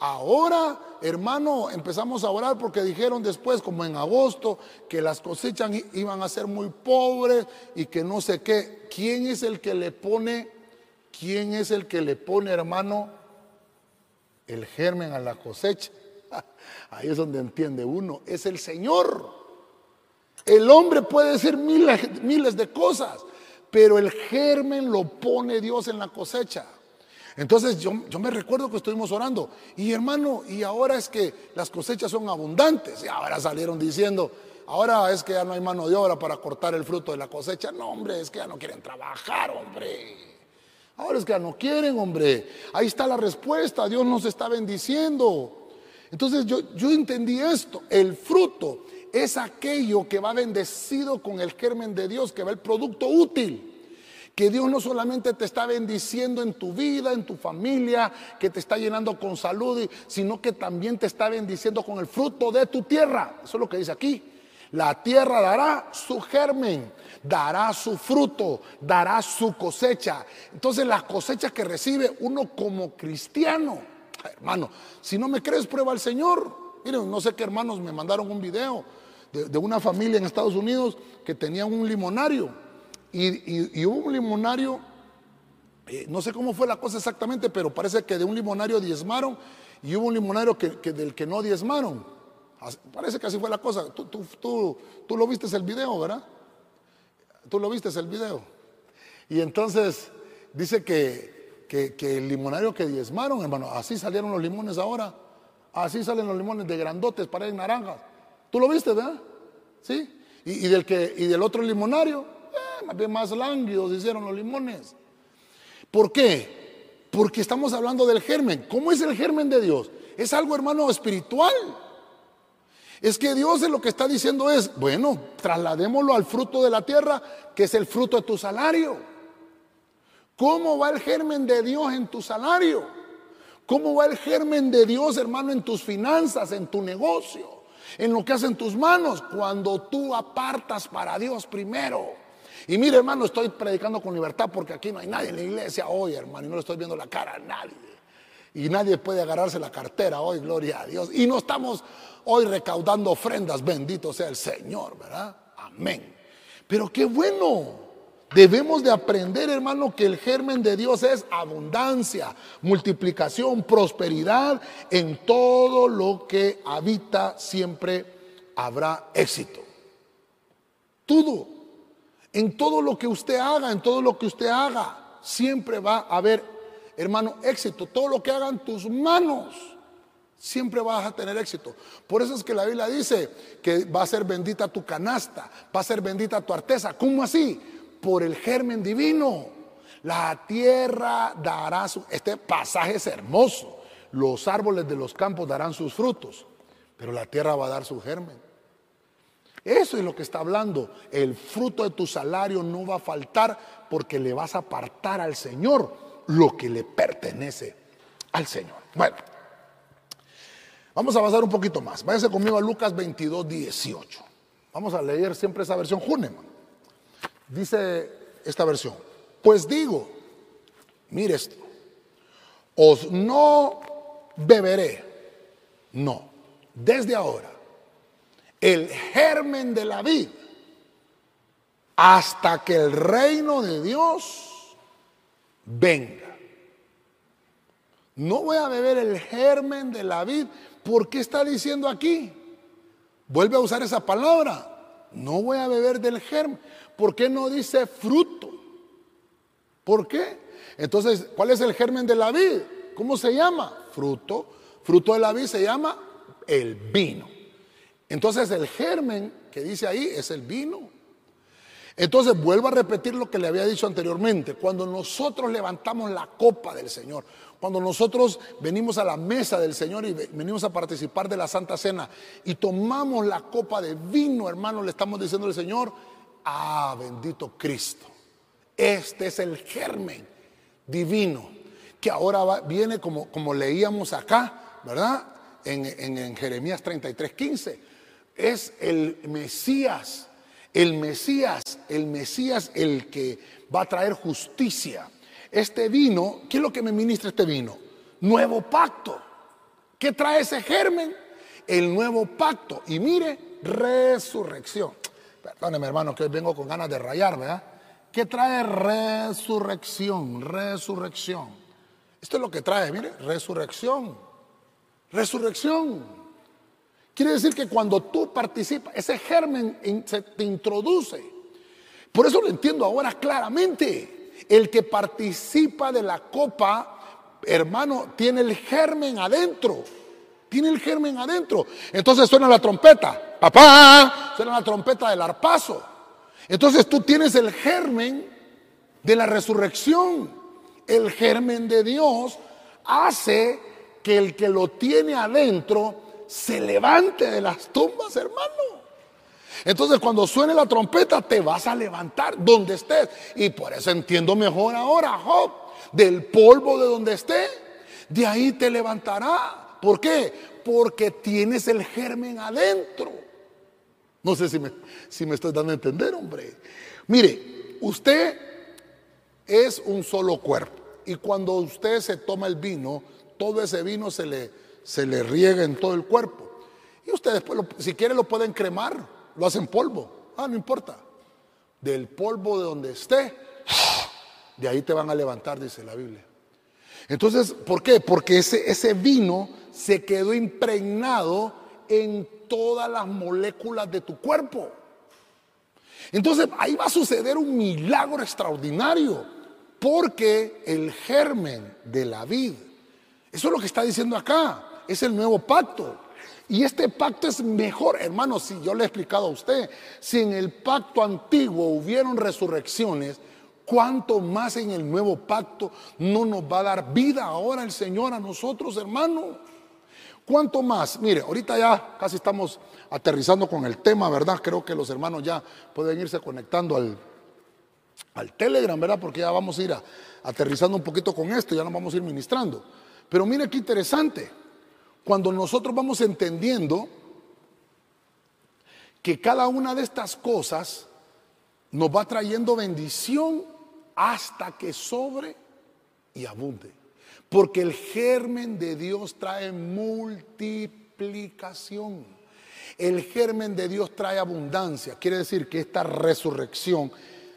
Ahora, hermano, empezamos a orar porque dijeron después, como en agosto, que las cosechas iban a ser muy pobres y que no sé qué. ¿Quién es el que le pone, quién es el que le pone, hermano? El germen a la cosecha. Ahí es donde entiende uno, es el Señor. El hombre puede decir miles, miles de cosas, pero el germen lo pone Dios en la cosecha. Entonces yo, yo, me recuerdo que estuvimos orando y hermano, y ahora es que las cosechas son abundantes y ahora salieron diciendo, ahora es que ya no hay mano de obra para cortar el fruto de la cosecha. No, hombre, es que ya no quieren trabajar, hombre. Ahora es que no quieren, hombre. Ahí está la respuesta. Dios nos está bendiciendo. Entonces yo, yo entendí esto. El fruto es aquello que va bendecido con el germen de Dios, que va el producto útil. Que Dios no solamente te está bendiciendo en tu vida, en tu familia, que te está llenando con salud, sino que también te está bendiciendo con el fruto de tu tierra. Eso es lo que dice aquí. La tierra dará su germen dará su fruto, dará su cosecha. Entonces la cosecha que recibe uno como cristiano, hermano, si no me crees, prueba al Señor. Miren, no sé qué hermanos me mandaron un video de, una familia en Estados Unidos que tenía un limonario y, hubo un limonario eh, no sé cómo fue la cosa exactamente, pero parece que de un limonario diezmaron y hubo un limonario que, del que no diezmaron. Parece que así fue la cosa. Tú, tú, tú, lo viste el video, ¿verdad? Tú lo viste el video. Y entonces dice que, que, el limonario que diezmaron, hermano, así salieron los limones ahora. Así salen los limones de grandotes, parecen naranjas. ¿Tú lo viste, verdad? ¿Sí? Y, del, que, y del otro limonario, eh, más más lánguidos hicieron los limones. ¿Por qué? Porque estamos hablando del germen. ¿Cómo es el germen de Dios? Es algo, hermano, espiritual. Es que Dios lo que está diciendo es, bueno, trasladémoslo al fruto de la tierra, que es el fruto de tu salario. ¿Cómo va el germen de Dios en tu salario? ¿Cómo va el germen de Dios, hermano, en tus finanzas, en tu negocio, en lo que hacen tus manos, cuando tú apartas para Dios primero? Y mire, hermano, estoy predicando con libertad porque aquí no hay nadie en la iglesia hoy, hermano, y no le estoy viendo la cara a nadie. Y nadie puede agarrarse la cartera hoy, gloria a Dios. Y no estamos hoy recaudando ofrendas, bendito sea el Señor, ¿verdad? Amén. Pero qué bueno. Debemos de aprender, hermano, que el germen de Dios es abundancia, multiplicación, prosperidad. En todo lo que habita siempre habrá éxito. Todo. En todo lo que usted haga, en todo lo que usted haga, siempre va a haber, hermano, éxito. Todo lo que hagan tus manos, siempre vas a tener éxito. Por eso es que la Biblia dice que va a ser bendita tu canasta, va a ser bendita tu arteza. ¿Cómo así? Por el germen divino. La tierra dará su... Este pasaje es hermoso. Los árboles de los campos darán sus frutos, pero la tierra va a dar su germen. Eso es lo que está hablando. El fruto de tu salario no va a faltar porque le vas a apartar al Señor lo que le pertenece al Señor. Bueno, vamos a avanzar un poquito más. Váyase conmigo a Lucas 22, 18. Vamos a leer siempre esa versión Huneman. Dice esta versión, pues digo, mire esto, os no beberé, no, desde ahora el germen de la vida hasta que el reino de Dios venga. No voy a beber el germen de la vid. ¿Por qué está diciendo aquí? Vuelve a usar esa palabra. No voy a beber del germen. ¿Por qué no dice fruto? ¿Por qué? Entonces, ¿cuál es el germen de la vid? ¿Cómo se llama? Fruto. Fruto de la vid se llama el vino. Entonces el germen que dice ahí es el vino. Entonces vuelvo a repetir lo que le había dicho anteriormente. Cuando nosotros levantamos la copa del Señor, cuando nosotros venimos a la mesa del Señor y venimos a participar de la Santa Cena y tomamos la copa de vino, hermano, le estamos diciendo al Señor, ah, bendito Cristo. Este es el germen divino que ahora viene como, como leíamos acá, ¿verdad? En, en, en Jeremías 33, 15 es el Mesías, el Mesías, el Mesías el que va a traer justicia. Este vino, ¿qué es lo que me ministra este vino? Nuevo pacto. ¿Qué trae ese germen? El nuevo pacto. Y mire, resurrección. Perdóneme hermano que hoy vengo con ganas de rayar, ¿verdad? ¿Qué trae resurrección? Resurrección. Esto es lo que trae, mire, resurrección. Resurrección. Quiere decir que cuando tú participas, ese germen se te introduce. Por eso lo entiendo ahora claramente. El que participa de la copa, hermano, tiene el germen adentro. Tiene el germen adentro. Entonces suena la trompeta. Papá, suena la trompeta del arpazo. Entonces tú tienes el germen de la resurrección. El germen de Dios hace que el que lo tiene adentro se levante de las tumbas, hermano. Entonces cuando suene la trompeta te vas a levantar donde estés. Y por eso entiendo mejor ahora, Job, del polvo de donde esté, de ahí te levantará. ¿Por qué? Porque tienes el germen adentro. No sé si me, si me estoy dando a entender, hombre. Mire, usted es un solo cuerpo. Y cuando usted se toma el vino, todo ese vino se le, se le riega en todo el cuerpo. Y ustedes, después, si quieren, lo pueden cremar, lo hacen polvo. Ah, no importa. Del polvo de donde esté, de ahí te van a levantar, dice la Biblia. Entonces, ¿por qué? Porque ese, ese vino se quedó impregnado en todas las moléculas de tu cuerpo. Entonces, ahí va a suceder un milagro extraordinario, porque el germen de la vid, eso es lo que está diciendo acá, es el nuevo pacto. Y este pacto es mejor, hermano, si yo le he explicado a usted, si en el pacto antiguo hubieron resurrecciones, ¿cuánto más en el nuevo pacto no nos va a dar vida ahora el Señor a nosotros, hermano? ¿Cuánto más? Mire, ahorita ya casi estamos aterrizando con el tema, ¿verdad? Creo que los hermanos ya pueden irse conectando al, al Telegram, ¿verdad? Porque ya vamos a ir aterrizando un poquito con esto, ya nos vamos a ir ministrando. Pero mire qué interesante cuando nosotros vamos entendiendo que cada una de estas cosas nos va trayendo bendición hasta que sobre y abunde. Porque el germen de Dios trae multiplicación. El germen de Dios trae abundancia. Quiere decir que esta resurrección,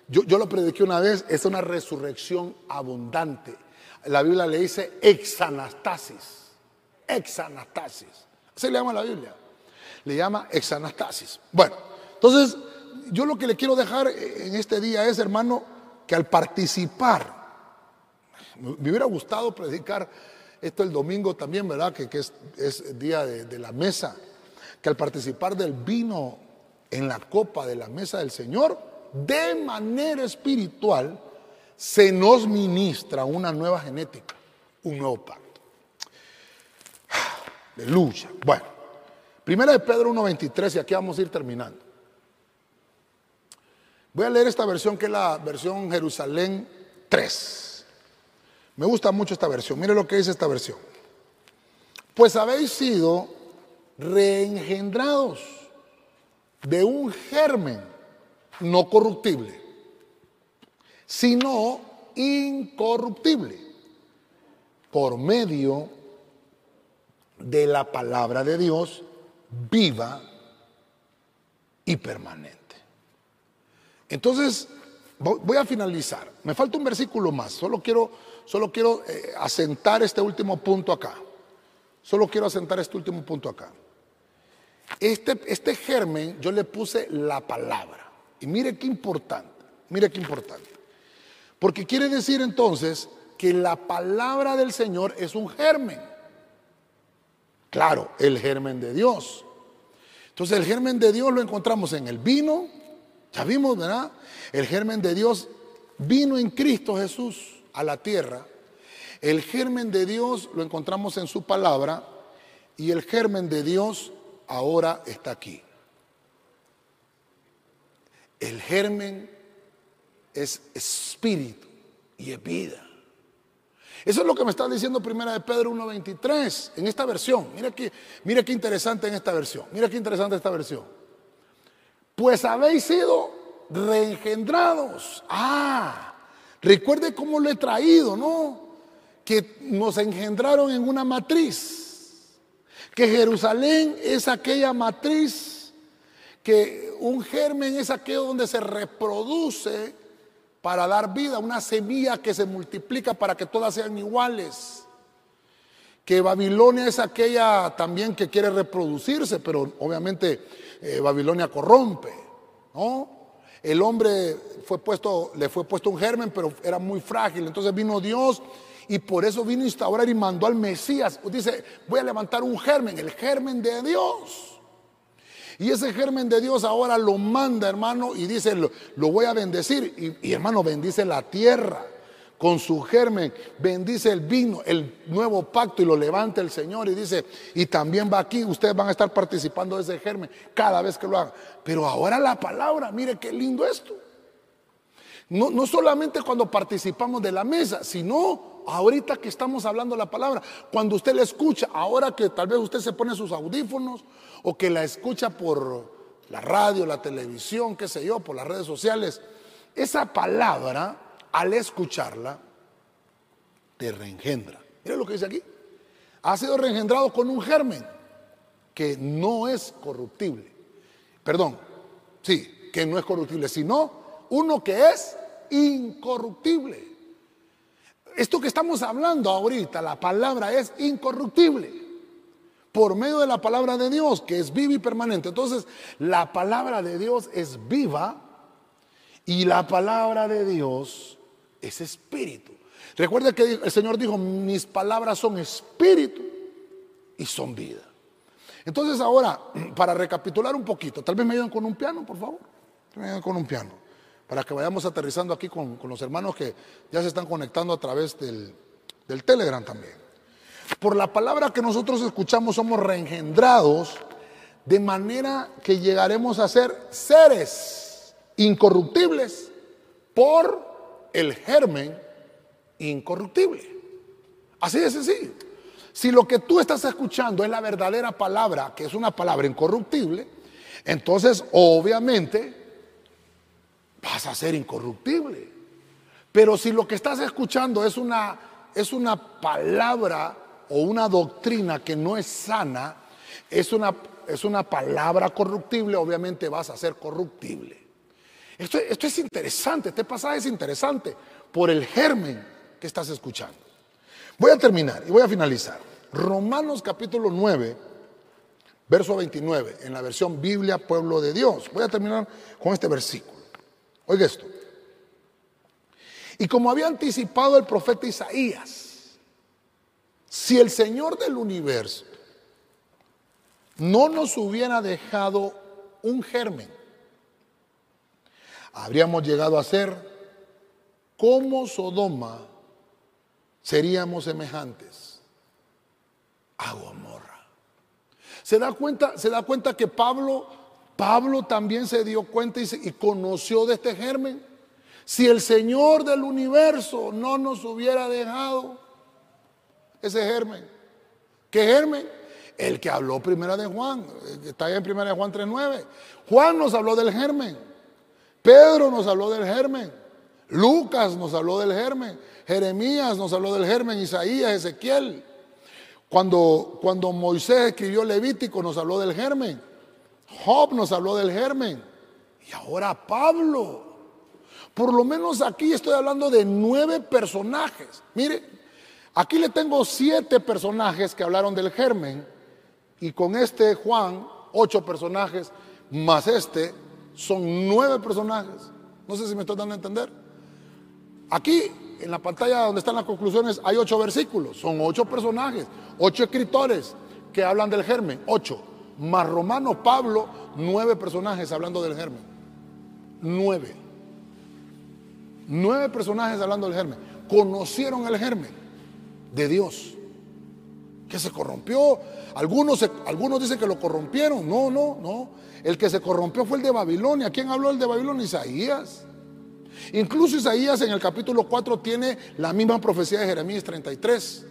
yo, yo lo prediqué una vez, es una resurrección abundante. La Biblia le dice exanastasis exanastasis. Así le llama la Biblia. Le llama exanastasis. Bueno, entonces yo lo que le quiero dejar en este día es, hermano, que al participar, me hubiera gustado predicar esto el domingo también, ¿verdad? Que, es, día de, de la mesa, que al participar del vino en la copa de la mesa del Señor, de manera espiritual, se nos ministra una nueva genética, un nuevo pacto lucha. Bueno, primera de Pedro 1.23 y aquí vamos a ir terminando. Voy a leer esta versión que es la versión Jerusalén 3. Me gusta mucho esta versión. Mire lo que dice esta versión. Pues habéis sido reengendrados de un germen no corruptible, sino incorruptible, por medio de la palabra de Dios viva y permanente. Entonces, voy a finalizar. Me falta un versículo más. Solo quiero, solo quiero eh, asentar este último punto acá. Solo quiero asentar este último punto acá. Este, este germen yo le puse la palabra. Y mire qué importante. Mire qué importante. Porque quiere decir entonces que la palabra del Señor es un germen. Claro, el germen de Dios. Entonces el germen de Dios lo encontramos en el vino, ya vimos, ¿verdad? El germen de Dios vino en Cristo Jesús a la tierra. El germen de Dios lo encontramos en su palabra y el germen de Dios ahora está aquí. El germen es espíritu y es vida. Eso es lo que me está diciendo Primera de Pedro 1.23 en esta versión. Mira qué, mira qué interesante en esta versión. Mira qué interesante esta versión. Pues habéis sido reengendrados. Ah, recuerde cómo lo he traído, ¿no? Que nos engendraron en una matriz. Que Jerusalén es aquella matriz, que un germen es aquello donde se reproduce para dar vida, una semilla que se multiplica para que todas sean iguales. Que Babilonia es aquella también que quiere reproducirse, pero obviamente eh, Babilonia corrompe, ¿no? El hombre fue puesto, le fue puesto un germen, pero era muy frágil. Entonces vino Dios y por eso vino a instaurar y mandó al Mesías. Dice, voy a levantar un germen, el germen de Dios. Y ese germen de Dios ahora lo manda, hermano, y dice, lo, voy a bendecir. Y, hermano, bendice la tierra con su germen, bendice el vino, el nuevo pacto y lo levanta el Señor y dice, y también va aquí, ustedes van a estar participando de ese germen cada vez que lo hagan. Pero ahora la palabra, mire qué lindo esto. No, no solamente cuando participamos de la mesa, sino ahorita que estamos hablando la palabra, cuando usted la escucha, ahora que tal vez usted se pone sus audífonos o que la escucha por la radio, la televisión, qué sé yo, por las redes sociales, esa palabra, al escucharla, te reengendra. Mira lo que dice aquí. Ha sido reengendrado con un germen que no es corruptible. Perdón, sí, que no es corruptible, sino uno que es incorruptible. Esto que estamos hablando ahorita, la palabra es incorruptible. Por medio de la palabra de Dios, que es viva y permanente. Entonces, la palabra de Dios es viva y la palabra de Dios es espíritu. Recuerda que el Señor dijo, mis palabras son espíritu y son vida. Entonces ahora, para recapitular un poquito, tal vez me ayuden con un piano, por favor. Me ayuden con un piano, para que vayamos aterrizando aquí con, los hermanos que ya se están conectando a través del, del Telegram también. Por la palabra que nosotros escuchamos somos reengendrados de manera que llegaremos a ser seres incorruptibles por el germen incorruptible. Así de sencillo. Si lo que tú estás escuchando es la verdadera palabra, que es una palabra incorruptible, entonces obviamente vas a ser incorruptible. Pero si lo que estás escuchando es una, es una palabra o una doctrina que no es sana, es una, es una palabra corruptible, obviamente vas a ser corruptible. Esto, esto es interesante, este pasaje es interesante por el germen que estás escuchando. Voy a terminar y voy a finalizar. Romanos capítulo 9, verso 29, en la versión Biblia Pueblo de Dios. Voy a terminar con este versículo. Oiga esto. Y como había anticipado el profeta Isaías, si el Señor del universo no nos hubiera dejado un germen, habríamos llegado a ser como Sodoma seríamos semejantes a Gomorra. Se da cuenta, se da cuenta que Pablo, Pablo también se dio cuenta y, conoció de este germen. Si el Señor del universo no nos hubiera dejado ese germen, ¿qué germen? El que habló primera de Juan, está ahí en primera de Juan 3.9. Juan nos habló del germen. Pedro nos habló del germen. Lucas nos habló del germen. Jeremías nos habló del germen, Isaías, Ezequiel. Cuando, cuando Moisés escribió Levítico nos habló del germen. Job nos habló del germen. Y ahora Pablo. Por lo menos aquí estoy hablando de nueve personajes. Mire, aquí le tengo siete personajes que hablaron del germen. Y con este Juan, ocho personajes, más este, son nueve personajes. No sé si me estoy dando a entender. Aquí en la pantalla donde están las conclusiones hay ocho versículos, son ocho personajes, ocho escritores que hablan del germen, ocho. Más Romano Pablo, nueve personajes hablando del germen. Nueve. Nueve personajes hablando del germen. Conocieron el germen de Dios. Que se corrompió. Algunos, algunos dicen que lo corrompieron. No, no, no. El que se corrompió fue el de Babilonia. ¿Quién habló el de Babilonia? Isaías. Incluso Isaías en el capítulo 4 tiene la misma profecía de Jeremías 33.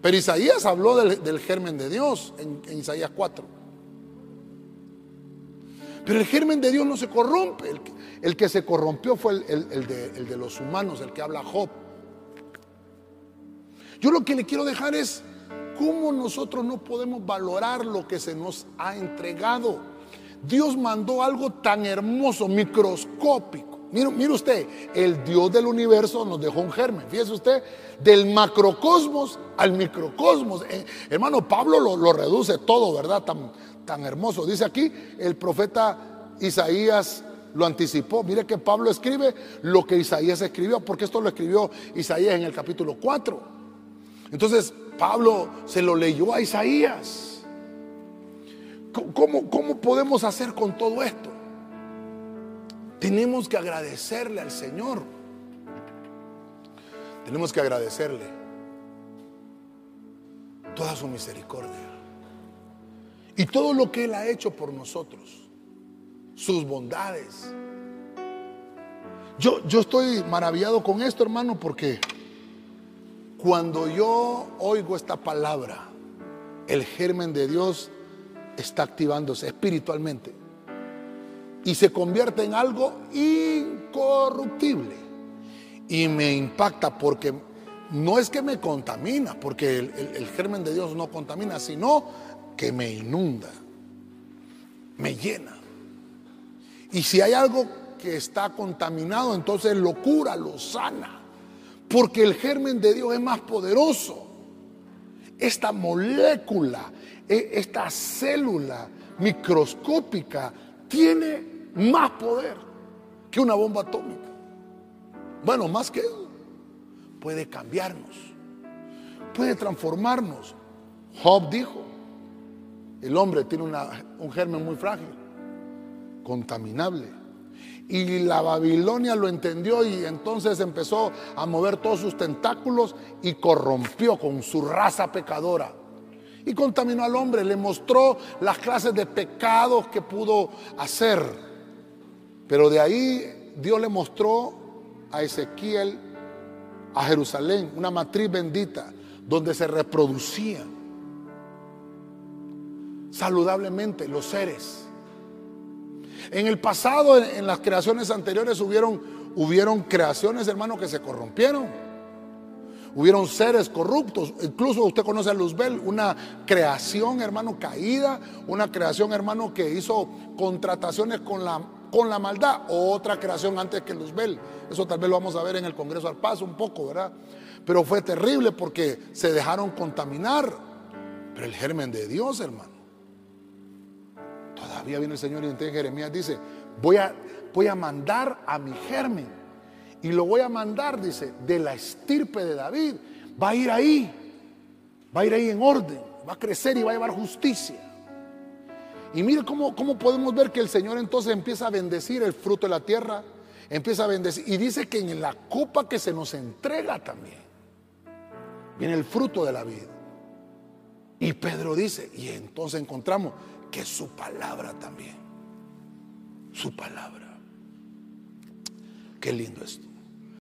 Pero Isaías habló del, germen de Dios en, Isaías 4. Pero el germen de Dios no se corrompe. El, que se corrompió fue el, de, el de los humanos, el que habla Job. Yo lo que le quiero dejar es cómo nosotros no podemos valorar lo que se nos ha entregado. Dios mandó algo tan hermoso, microscópico Mire, usted, el Dios del universo nos dejó un germen. Fíjese usted, del macrocosmos al microcosmos. Eh, hermano, Pablo lo, reduce todo, ¿verdad? Tan, tan hermoso. Dice aquí, el profeta Isaías lo anticipó. Mire que Pablo escribe lo que Isaías escribió, porque esto lo escribió Isaías en el capítulo 4. Entonces, Pablo se lo leyó a Isaías. ¿Cómo, cómo podemos hacer con todo esto? Tenemos que agradecerle al Señor. Tenemos que agradecerle toda su misericordia y todo lo que Él ha hecho por nosotros, sus bondades. Yo, yo estoy maravillado con esto, hermano, porque cuando yo oigo esta palabra, el germen de Dios está activándose espiritualmente y se convierte en algo incorruptible. Y me impacta porque no es que me contamina, porque el, germen de Dios no contamina, sino que me inunda, me llena. Y si hay algo que está contaminado, entonces lo cura, lo sana. Porque el germen de Dios es más poderoso. Esta molécula, e, esta célula microscópica tiene más poder que una bomba atómica. Bueno, más que eso, puede cambiarnos, puede transformarnos. Job dijo, el hombre tiene un germen muy frágil, contaminable. Y la Babilonia lo entendió y entonces empezó a mover todos sus tentáculos y corrompió con su raza pecadora. Y contaminó al hombre, le mostró las clases de pecados que pudo hacer. Pero de ahí Dios le mostró a Ezequiel, a Jerusalén, una matriz bendita, donde se reproducían saludablemente los seres. En el pasado, en, las creaciones anteriores, hubieron, hubieron creaciones, hermano, que se corrompieron. Hubieron seres corruptos. Incluso usted conoce a Luzbel, una creación, hermano, caída. Una creación, hermano, que hizo contrataciones con la, con la maldad. Otra creación antes que Luzbel. Eso tal vez lo vamos a ver en el Congreso al Paso un poco, ¿verdad? Pero fue terrible porque se dejaron contaminar. Pero el germen de Dios, hermano Todavía viene el Señor y entonces Jeremías dice, voy a, voy a mandar a mi germen. Y lo voy a mandar, dice, de la estirpe de David. Va a ir ahí. Va a ir ahí en orden. Va a crecer y va a llevar justicia. Y mire cómo, cómo podemos ver que el Señor entonces empieza a bendecir el fruto de la tierra. Empieza a bendecir. Y dice que en la copa que se nos entrega también. Viene el fruto de la vida. Y Pedro dice, y entonces encontramos que su palabra también. Su palabra. Qué lindo esto.